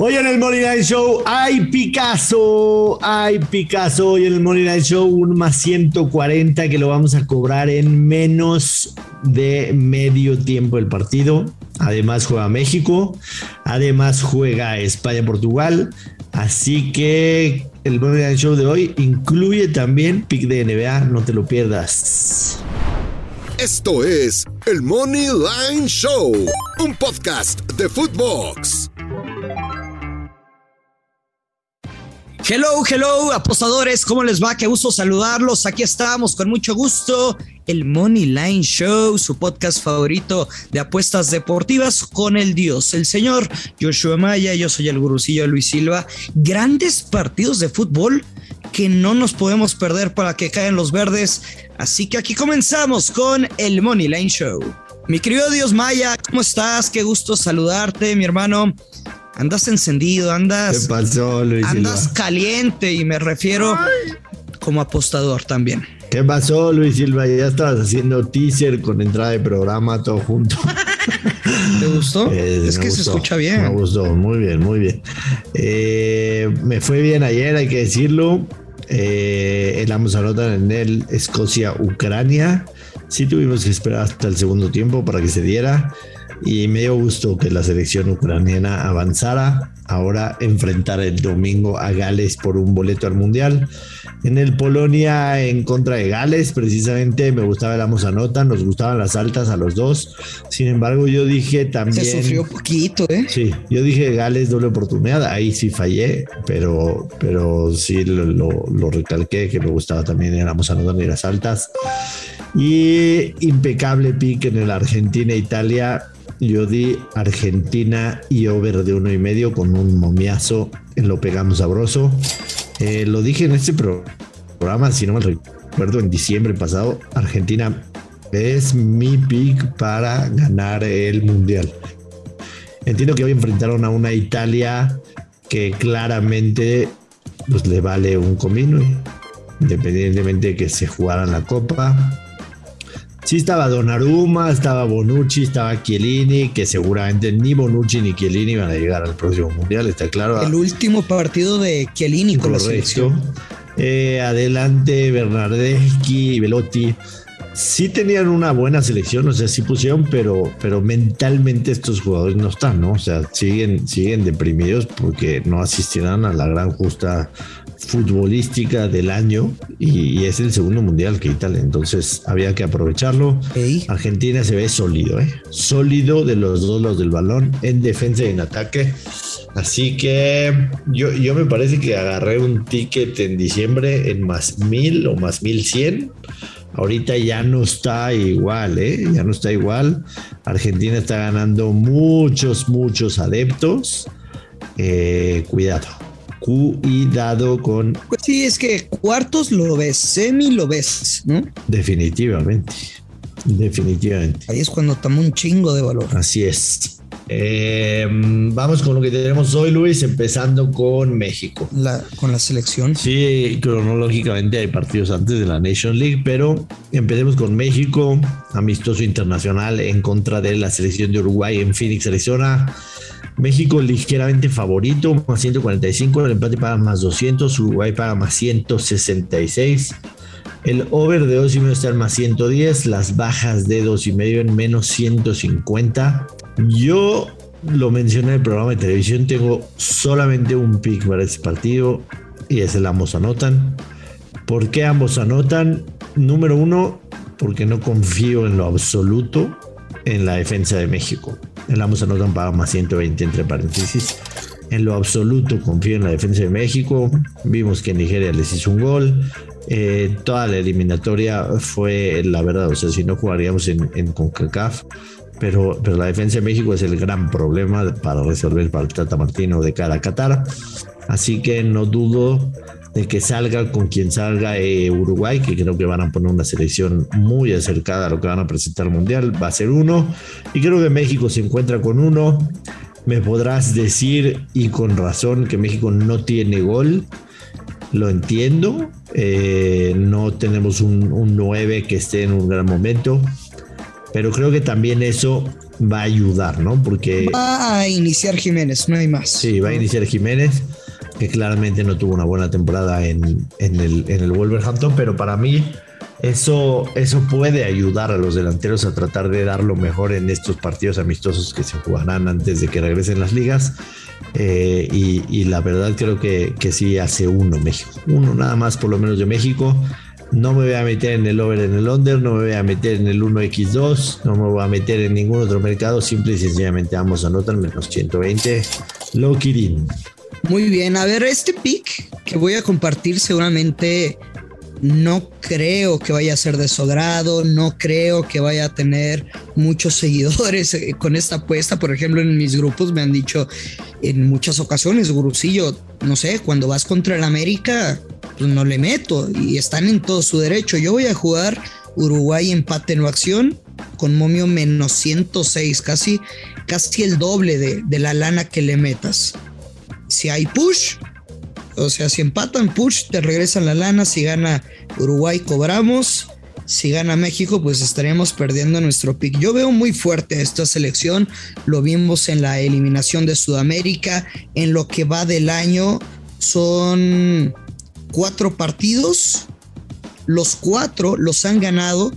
Hoy en el Money Line Show hay Picasso, hay Picasso. Hoy en el Money Line Show un más 140 que lo vamos a cobrar en menos de medio tiempo del partido. Además juega México, además juega España-Portugal. Así que el Money Line Show de hoy incluye también pick de NBA, no te lo pierdas. Esto es el Money Line Show, un podcast de Footbox. Hello, hello, apostadores, ¿cómo les va? Qué gusto saludarlos. Aquí estamos con mucho gusto. El Money Line Show, su podcast favorito de apuestas deportivas con el Dios, el señor Joshua Maya. Yo soy el gurucillo Luis Silva. Grandes partidos de fútbol que no nos podemos perder para que caigan los verdes. Así que aquí comenzamos con el Money Line Show. Mi querido Dios Maya, ¿cómo estás? Qué gusto saludarte, mi hermano. Andas encendido, andas. ¿Qué pasó, Luis Andas Silva? caliente y me refiero como apostador también. ¿Qué pasó, Luis Silva? Ya estabas haciendo teaser con entrada de programa todo junto. ¿Te gustó? Eh, es que se gustó, escucha bien. Me gustó, muy bien, muy bien. Eh, me fue bien ayer, hay que decirlo. Eh, el ambos anotan en el Escocia-Ucrania. Sí tuvimos que esperar hasta el segundo tiempo para que se diera. Y me dio gusto que la selección ucraniana avanzara. Ahora enfrentar el domingo a Gales por un boleto al Mundial. En el Polonia en contra de Gales, precisamente me gustaba el ambos anotan, nos gustaban las altas a los dos. Sin embargo, yo dije también. Se sufrió poquito, ¿eh? Sí, yo dije Gales doble oportunidad, ahí sí fallé, pero, pero sí lo, lo- lo recalqué que me gustaba también éramos anotar y las altas. Y impecable pick en el Argentina-Italia. Yo di Argentina y over de uno y medio con un momiazo en lo pegamos sabroso. Eh, lo dije en este pro- programa, si no me recuerdo, en diciembre pasado, Argentina es mi pick para ganar el mundial. Entiendo que hoy enfrentaron a una Italia que claramente pues, le vale un comino, independientemente de que se jugaran la copa. Sí estaba Donnarumma, estaba Bonucci, estaba Chiellini, que seguramente ni Bonucci ni Chiellini van a llegar al próximo mundial, está claro. El último partido de Chiellini con la Correcto. selección. Eh, adelante Bernardeschi y Velotti. Sí tenían una buena selección, o sea, sí pusieron, pero, pero mentalmente estos jugadores no están, ¿no? O sea, siguen, siguen deprimidos porque no asistirán a la gran justa futbolística del año y, y es el segundo mundial que Italia, entonces había que aprovecharlo. Ey. Argentina se ve sólido, ¿eh? Sólido de los dos lados del balón, en defensa y en ataque. Así que yo, yo me parece que agarré un ticket en diciembre en más mil o más mil cien. Ahorita ya no está igual, ¿eh? Ya no está igual. Argentina está ganando muchos, muchos adeptos. Eh, cuidado. Cuidado con Pues sí, es que cuartos lo ves, semi lo ves, ¿no? definitivamente. Definitivamente. Ahí es cuando toma un chingo de valor. Así es. Eh, vamos con lo que tenemos hoy, Luis, empezando con México. La, con la selección. Sí, cronológicamente hay partidos antes de la Nation League, pero empecemos con México, amistoso internacional en contra de la selección de Uruguay en Phoenix, Arizona. México ligeramente favorito, más 145, el empate paga más 200, Uruguay paga más 166. El over de 2 y medio está en más 110, las bajas de 2 y medio en menos 150. Yo lo mencioné en el programa de televisión, tengo solamente un pick para este partido y es el ambos anotan. ¿Por qué ambos anotan? Número uno, porque no confío en lo absoluto en la defensa de México. El ambos anotan para más 120 entre paréntesis. En lo absoluto confío en la defensa de México. Vimos que Nigeria les hizo un gol. Eh, toda la eliminatoria fue la verdad. O sea, si no jugaríamos en, CONCACAF. Pero, pero la defensa de México es el gran problema para resolver para el Tata Martino de cara a Qatar. Así que no dudo de que salga con quien salga eh, Uruguay, que creo que van a poner una selección muy acercada a lo que van a presentar al Mundial. Va a ser uno. Y creo que México se encuentra con uno. Me podrás decir, y con razón, que México no tiene gol. Lo entiendo. Eh, no tenemos un, un 9 que esté en un gran momento. Pero creo que también eso va a ayudar, ¿no? Porque... Va a iniciar Jiménez, no hay más. Sí, va a iniciar Jiménez, que claramente no tuvo una buena temporada en, en, el, en el Wolverhampton, pero para mí eso, eso puede ayudar a los delanteros a tratar de dar lo mejor en estos partidos amistosos que se jugarán antes de que regresen las ligas. Eh, y, la verdad creo que, que sí hace uno México. Uno nada más por lo menos de México. No me voy a meter en el over en el under, no me voy a meter en el 1x2, no me voy a meter en ningún otro mercado. Simple y sencillamente ambos anotan menos 120. Low Kirin. Muy bien, a ver, este pick que voy a compartir seguramente no creo que vaya a ser de no creo que vaya a tener muchos seguidores eh, con esta apuesta. Por ejemplo, en mis grupos me han dicho en muchas ocasiones, Gurusillo, no sé, cuando vas contra el América, pues no le meto y están en todo su derecho. Yo voy a jugar Uruguay empate no acción con momio menos 106, casi, casi el doble de, de la lana que le metas. Si hay push, o sea, si empatan push, te regresan la lana. Si gana Uruguay, cobramos. Si gana México, pues estaríamos perdiendo nuestro pick. Yo veo muy fuerte esta selección. Lo vimos en la eliminación de Sudamérica. En lo que va del año, son cuatro partidos. Los cuatro los han ganado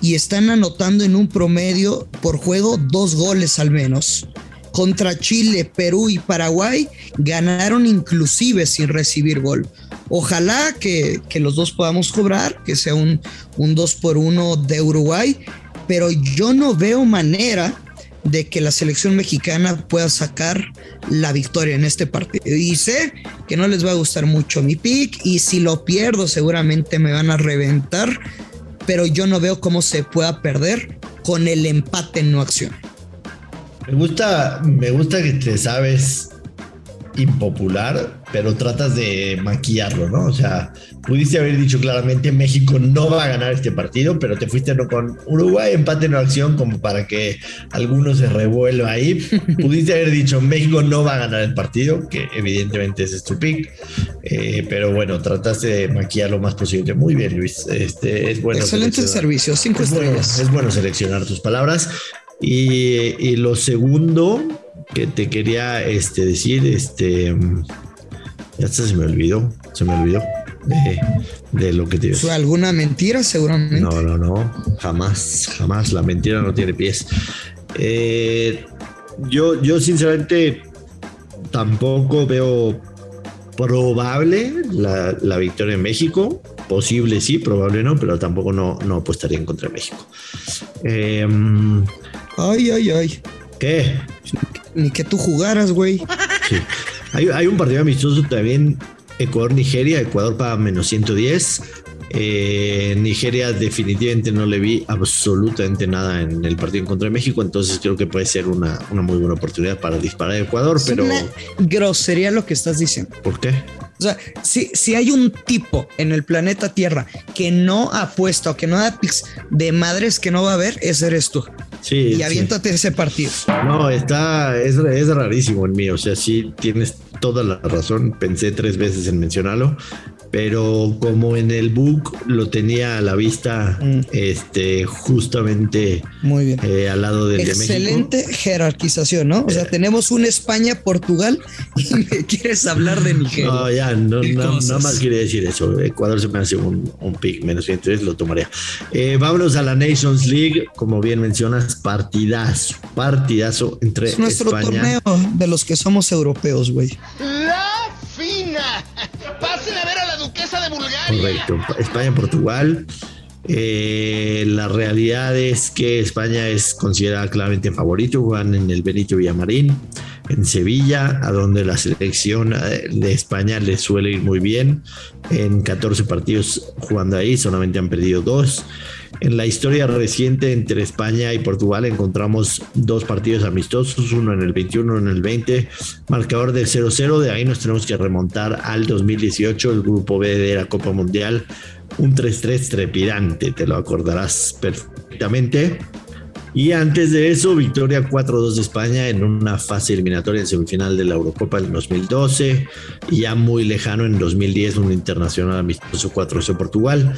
y están anotando en un promedio por juego dos goles al menos contra Chile, Perú y Paraguay ganaron inclusive sin recibir gol. Ojalá que, los dos podamos cobrar, que sea un, un 2 por 1 de Uruguay, pero yo no veo manera de que la selección mexicana pueda sacar la victoria en este partido. Y sé que no les va a gustar mucho mi pick y si lo pierdo seguramente me van a reventar, pero yo no veo cómo se pueda perder con el empate en no acción. Me gusta, me gusta que te sabes impopular, pero tratas de maquillarlo, ¿no? O sea, pudiste haber dicho claramente México no va a ganar este partido, pero te fuiste ¿no? con Uruguay empate en acción como para que alguno se revuelva ahí. pudiste haber dicho México no va a ganar el partido, que evidentemente es tu pick, eh, pero bueno, trataste de maquillar lo más posible. Muy bien, Luis. Este, es bueno. Excelente servicio, cinco estrellas. es bueno seleccionar tus palabras. Y, lo segundo que te quería este, decir, este, ya se me olvidó, se me olvidó de, lo que te ¿Fue alguna mentira seguramente? No, no, no, jamás, jamás, la mentira no tiene pies. Eh, yo, yo sinceramente tampoco veo probable la, la, victoria en México. Posible sí, probable no, pero tampoco no, no apostaría en contra de México. Eh, Ay, ay, ay. ¿Qué? Ni que tú jugaras, güey. Sí. Hay, un partido amistoso también, Ecuador-Nigeria. Ecuador para menos 110. Eh, Nigeria definitivamente no le vi absolutamente nada en el partido en contra de México, entonces creo que puede ser una, una muy buena oportunidad para disparar a Ecuador, es pero... Una grosería lo que estás diciendo. ¿Por qué? O sea, si, si hay un tipo en el planeta Tierra que no apuesta o que no da pics de madres que no va a ver, ese eres tú. Sí. Y aviéntate ese partido. No, está, es, es rarísimo en mí. O sea, sí tienes toda la razón. Pensé tres veces en mencionarlo pero como en el book lo tenía a la vista, mm. este, justamente Muy bien. Eh, al lado del Excelente de México. jerarquización, ¿no? O sea, eh. tenemos un España-Portugal y me quieres hablar de Nigeria. No, ya, no, nada más quiere decir eso. Ecuador se me hace un, un pick menos 103, lo tomaría. Eh, vámonos a la Nations League, como bien mencionas, partidazo, partidazo entre es nuestro torneo de los que somos europeos, güey. La fina. Correcto. España-Portugal. Eh, la realidad es que España es considerada claramente favorito. Juegan en el Benito Villamarín, en Sevilla, a donde la selección eh, de España le suele ir muy bien. En 14 partidos jugando ahí, solamente han perdido dos. En la historia reciente entre España y Portugal encontramos dos partidos amistosos, uno en el 21, uno en el 20, marcador de 0-0, de ahí nos tenemos que remontar al 2018, el grupo B de la Copa Mundial, un 3-3 trepidante, te lo acordarás perfectamente. Y antes de eso, victoria 4-2 de España en una fase eliminatoria en semifinal de la Eurocopa en 2012 y ya muy lejano en 2010 un internacional amistoso 4-0 Portugal.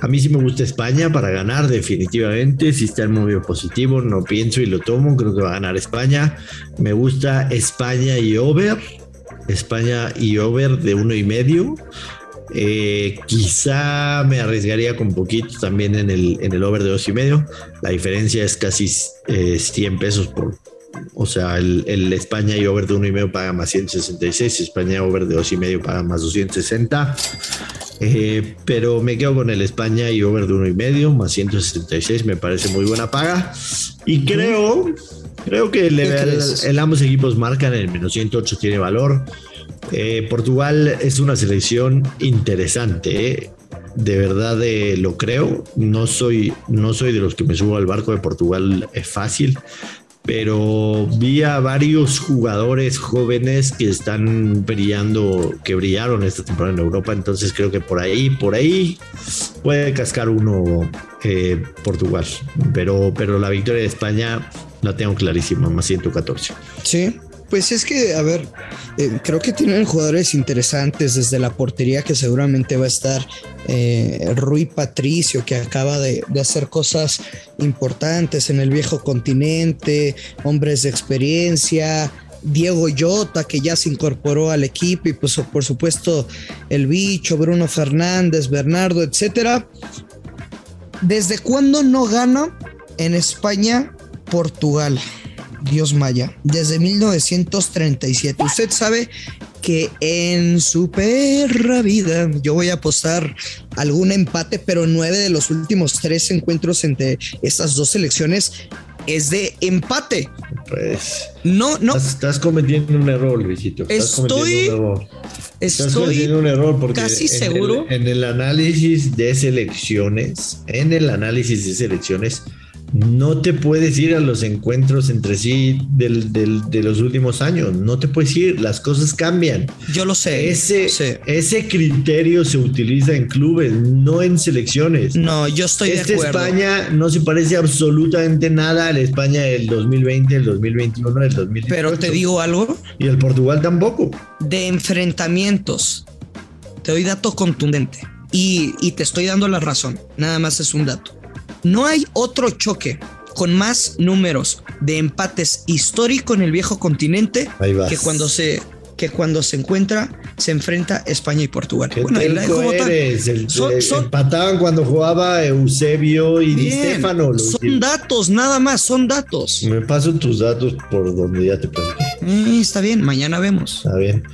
A mí sí me gusta España para ganar definitivamente, si está en muy positivo, no pienso y lo tomo, creo que va a ganar España. Me gusta España y over, España y over de uno y medio. Eh, quizá me arriesgaría con poquito también en el, en el over de dos y medio. La diferencia es casi 100 eh, pesos por, o sea, el, España y over de uno y medio paga más 166, España over de dos y medio paga más 260. Eh, pero me quedo con el España y over de uno y medio más 166, me parece muy buena paga. Y creo, creo que el, el, ambos equipos marcan el menos 108 tiene valor. Eh, Portugal es una selección interesante, ¿eh? de verdad eh, lo creo. No soy, no soy de los que me subo al barco de Portugal es fácil, pero vi a varios jugadores jóvenes que están brillando, que brillaron esta temporada en Europa, entonces creo que por ahí, por ahí puede cascar uno Portugal, pero, pero la victoria de España la tengo clarísima, más 114. Sí, pues es que, a ver, eh, creo que tienen jugadores interesantes desde la portería que seguramente va a estar eh, Rui Patricio, que acaba de, hacer cosas importantes en el viejo continente, hombres de experiencia. Diego Yota, que ya se incorporó al equipo, y pues por supuesto el bicho, Bruno Fernández, Bernardo, etcétera. ¿Desde cuándo no gana en España Portugal? Dios Maya, desde 1937. Usted sabe que en su perra vida yo voy a apostar algún empate, pero nueve de los últimos tres encuentros entre estas dos selecciones es de empate. Pues no, no. Estás, cometiendo un error, Luisito. estoy, un error. Estoy cometiendo un error porque casi seguro. en el análisis de selecciones, en el análisis de selecciones, no te puedes ir a los encuentros entre sí de los últimos años. No te puedes ir, las cosas cambian. Yo lo sé. Ese, ese criterio se utiliza en clubes, no en selecciones. No, yo estoy de este acuerdo. España no se parece absolutamente nada a la España del 2020, el 2021, el 2018. Pero te digo algo. Y el Portugal tampoco. De enfrentamientos. Te doy dato contundente. Y, y te estoy dando la razón. Nada más es un dato no hay otro choque con más números de empates histórico en el viejo continente que cuando se que cuando se encuentra se enfrenta España y Portugal. Bueno, empataban cuando jugaba Eusebio y Di Stefano. Son datos, nada más, son datos. Me paso tus datos por donde ya te platiqué. Eh, está bien, mañana vemos. Está bien.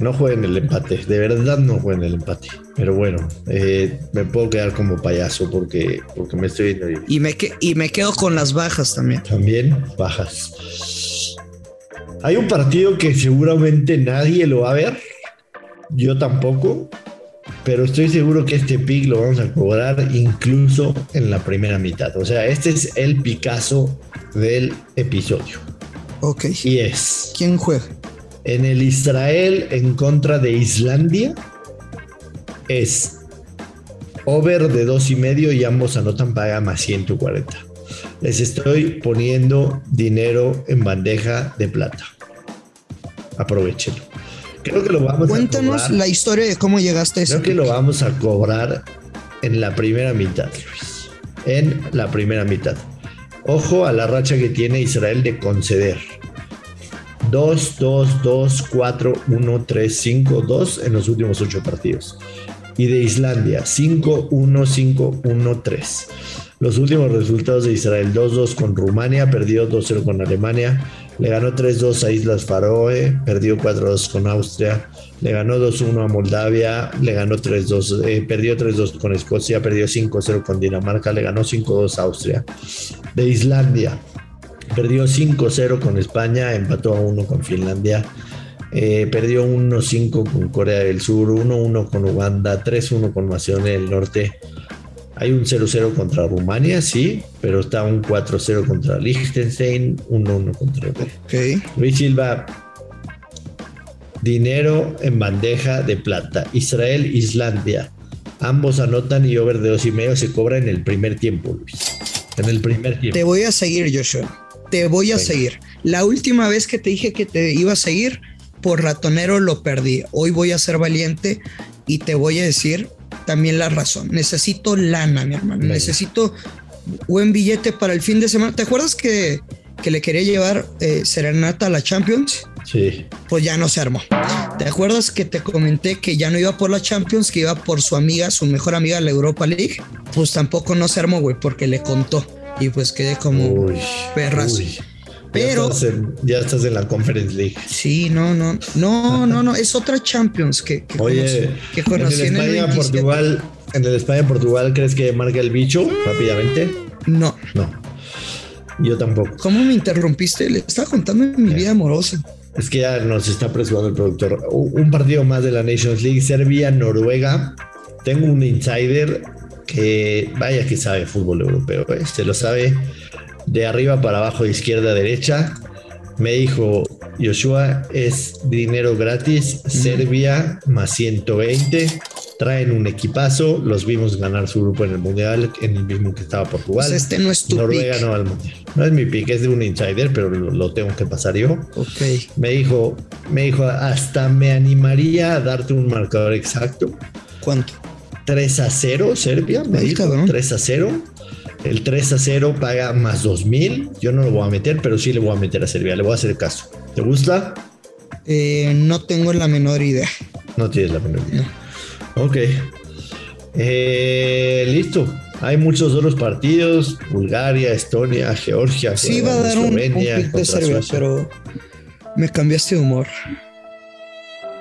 No jueguen el empate, de verdad no jueguen el empate. Pero bueno, eh, me puedo quedar como payaso porque, porque me estoy viendo. Y me, y me quedo con las bajas también. También bajas. Hay un partido que seguramente nadie lo va a ver. Yo tampoco. Pero estoy seguro que este pick lo vamos a cobrar incluso en la primera mitad. O sea, este es el Picasso del episodio. Ok. Y es. ¿Quién juega? En el Israel en contra de Islandia es over de dos y medio y ambos anotan paga más 140. Les estoy poniendo dinero en bandeja de plata. Aprovechenlo. Creo que lo vamos Cuéntanos la historia de cómo llegaste a eso. Creo que lo vamos a cobrar en la primera mitad, Luis. En la primera mitad. Ojo a la racha que tiene Israel de conceder 2, 2, 2, 4, 1, 3, 5, 2 en los últimos 8 partidos. Y de Islandia, 5, 1, 5, 1, 3. Los últimos resultados de Israel, 2-2 con Rumania, perdió 2-0 con Alemania, le ganó 3-2 a Islas Faroe, perdió 4-2 con Austria, le ganó 2-1 a Moldavia, le ganó 3-2, eh, perdió 3-2 con Escocia, perdió 5-0 con Dinamarca, le ganó 5-2 a Austria. De Islandia, Perdió 5-0 con España, empató a 1 con Finlandia. Eh, perdió 1-5 con Corea del Sur, 1-1 con Uganda, 3-1 con Macedonia del Norte. Hay un 0-0 contra Rumania, sí, pero está un 4-0 contra Liechtenstein, 1-1 contra okay. Luis Silva, dinero en bandeja de plata. Israel, Islandia. Ambos anotan y over de dos y medio se cobra en el primer tiempo, Luis. en el primer tiempo. Te voy a seguir, Joshua. Te voy a seguir. La última vez que te dije que te iba a seguir, por ratonero lo perdí. Hoy voy a ser valiente y te voy a decir también la razón. Necesito lana, mi hermano. Necesito buen billete para el fin de semana. ¿Te acuerdas que, que le quería llevar eh, serenata a la Champions? Sí. Pues ya no se armó. ¿Te acuerdas que te comenté que ya no iba por la Champions, que iba por su amiga, su mejor amiga, la Europa League? Pues tampoco no se armó, güey, porque le contó. Y pues quedé como Uy, perras. uy. Pero- Ya estás, en, ya estás en la Conference League. Sí, no, no, no, no, no, es otra Champions que, que Oye, conocí, que en conocí el en el España 27. Portugal, en el España Portugal, ¿crees que marca el bicho rápidamente? No, No. Yo tampoco. ¿cómo me interrumpiste? Le estaba contando mi vida amorosa. Es que ya nos está apresurando el productor. Un partido más de la Nations League, Serbia, Noruega. Tengo un insider que vaya que sabe fútbol europeo, ¿eh? se lo sabe de arriba para abajo, de izquierda a derecha. Me dijo, Joshua, es dinero gratis, Serbia más 120, traen un equipazo, los vimos ganar su grupo en el Mundial, en el mismo que estaba Portugal. Pues este no es tu Noruega pick. no al Mundial. No es mi pick, es de un insider, pero lo, lo tengo que pasar yo. Ok. Me dijo, me dijo, hasta me animaría a darte un marcador exacto. ¿Cuánto? 3 a 0, Serbia, me dijo, cabrón. 3 a 0. El 3 a 0 paga más 2000. Yo no lo voy a meter, pero sí le voy a meter a Serbia, le voy a hacer caso. ¿Te gusta? Eh, no tengo la menor idea. No tienes la menor idea. Ok. Eh, listo. Hay muchos otros partidos: Bulgaria, Estonia, Georgia. Sí, iba a dar un, un Eslovenia pick de Serbia, pero me cambiaste de humor.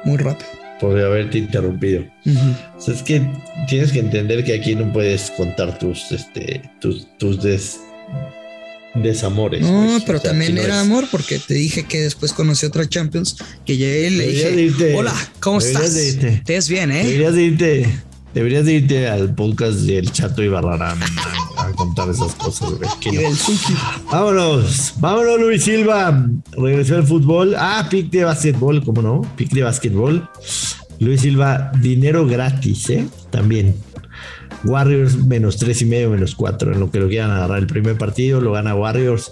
Muy rápido. Podría haberte interrumpido. O sea, es que tienes que entender que aquí no puedes contar tus, este, tus, tus des- desamores. No, pues. pero O sea, también no era es- amor porque te dije que después conocí otra Champions que llegué y le Deberías dije, irte. hola, ¿cómo estás? ¿Te ves bien, eh? Deberías de irte, deberías de irte al podcast del Chato y Barrarán a, a contar esas cosas, Y del. Vámonos, vámonos Luis Silva. Regresó al fútbol. Ah, pick de básquetbol, ¿cómo no? Pick de básquetbol. Luis Silva, dinero gratis, ¿eh? También. Warriors menos tres y medio, menos cuatro. En lo que lo quieran agarrar el primer partido, lo gana Warriors.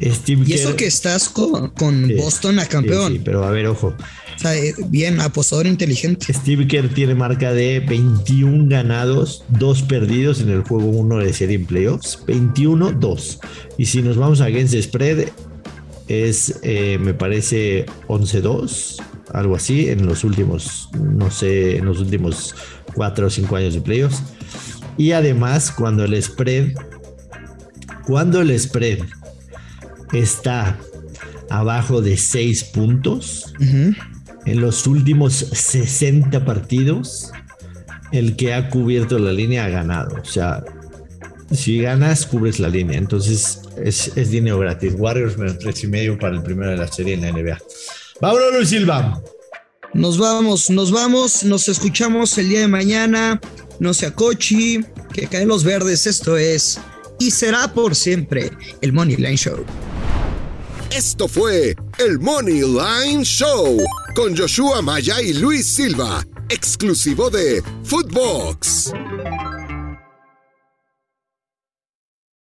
Steve Y eso Kerr- que estás con, con Sí, Boston a campeón. Sí, sí, pero a ver, ojo. O sea, eh, bien, apostador inteligente. Steve Kerr tiene marca de 21 ganados, 2 perdidos en el juego 1 de serie en playoffs. 21-2. Y si nos vamos a against the spread, es, eh, me parece, 11-2, algo así, en los últimos, no sé, en los últimos 4 o 5 años de playoffs. Y además, cuando el spread, cuando el spread está abajo de 6 puntos, en los últimos 60 partidos, el que ha cubierto la línea ha ganado. O sea, si ganas, cubres la línea. Entonces es, es dinero gratis. Warriors menos tres y medio para el primero de la serie en la NBA. Vámonos, Luis Silva. Nos vamos, nos vamos, nos escuchamos el día de mañana. No sea cochi, que caen los verdes. Esto es y será por siempre el Money Line Show. Esto fue el Money Line Show con Joshua Maya y Luis Silva, exclusivo de Footbox.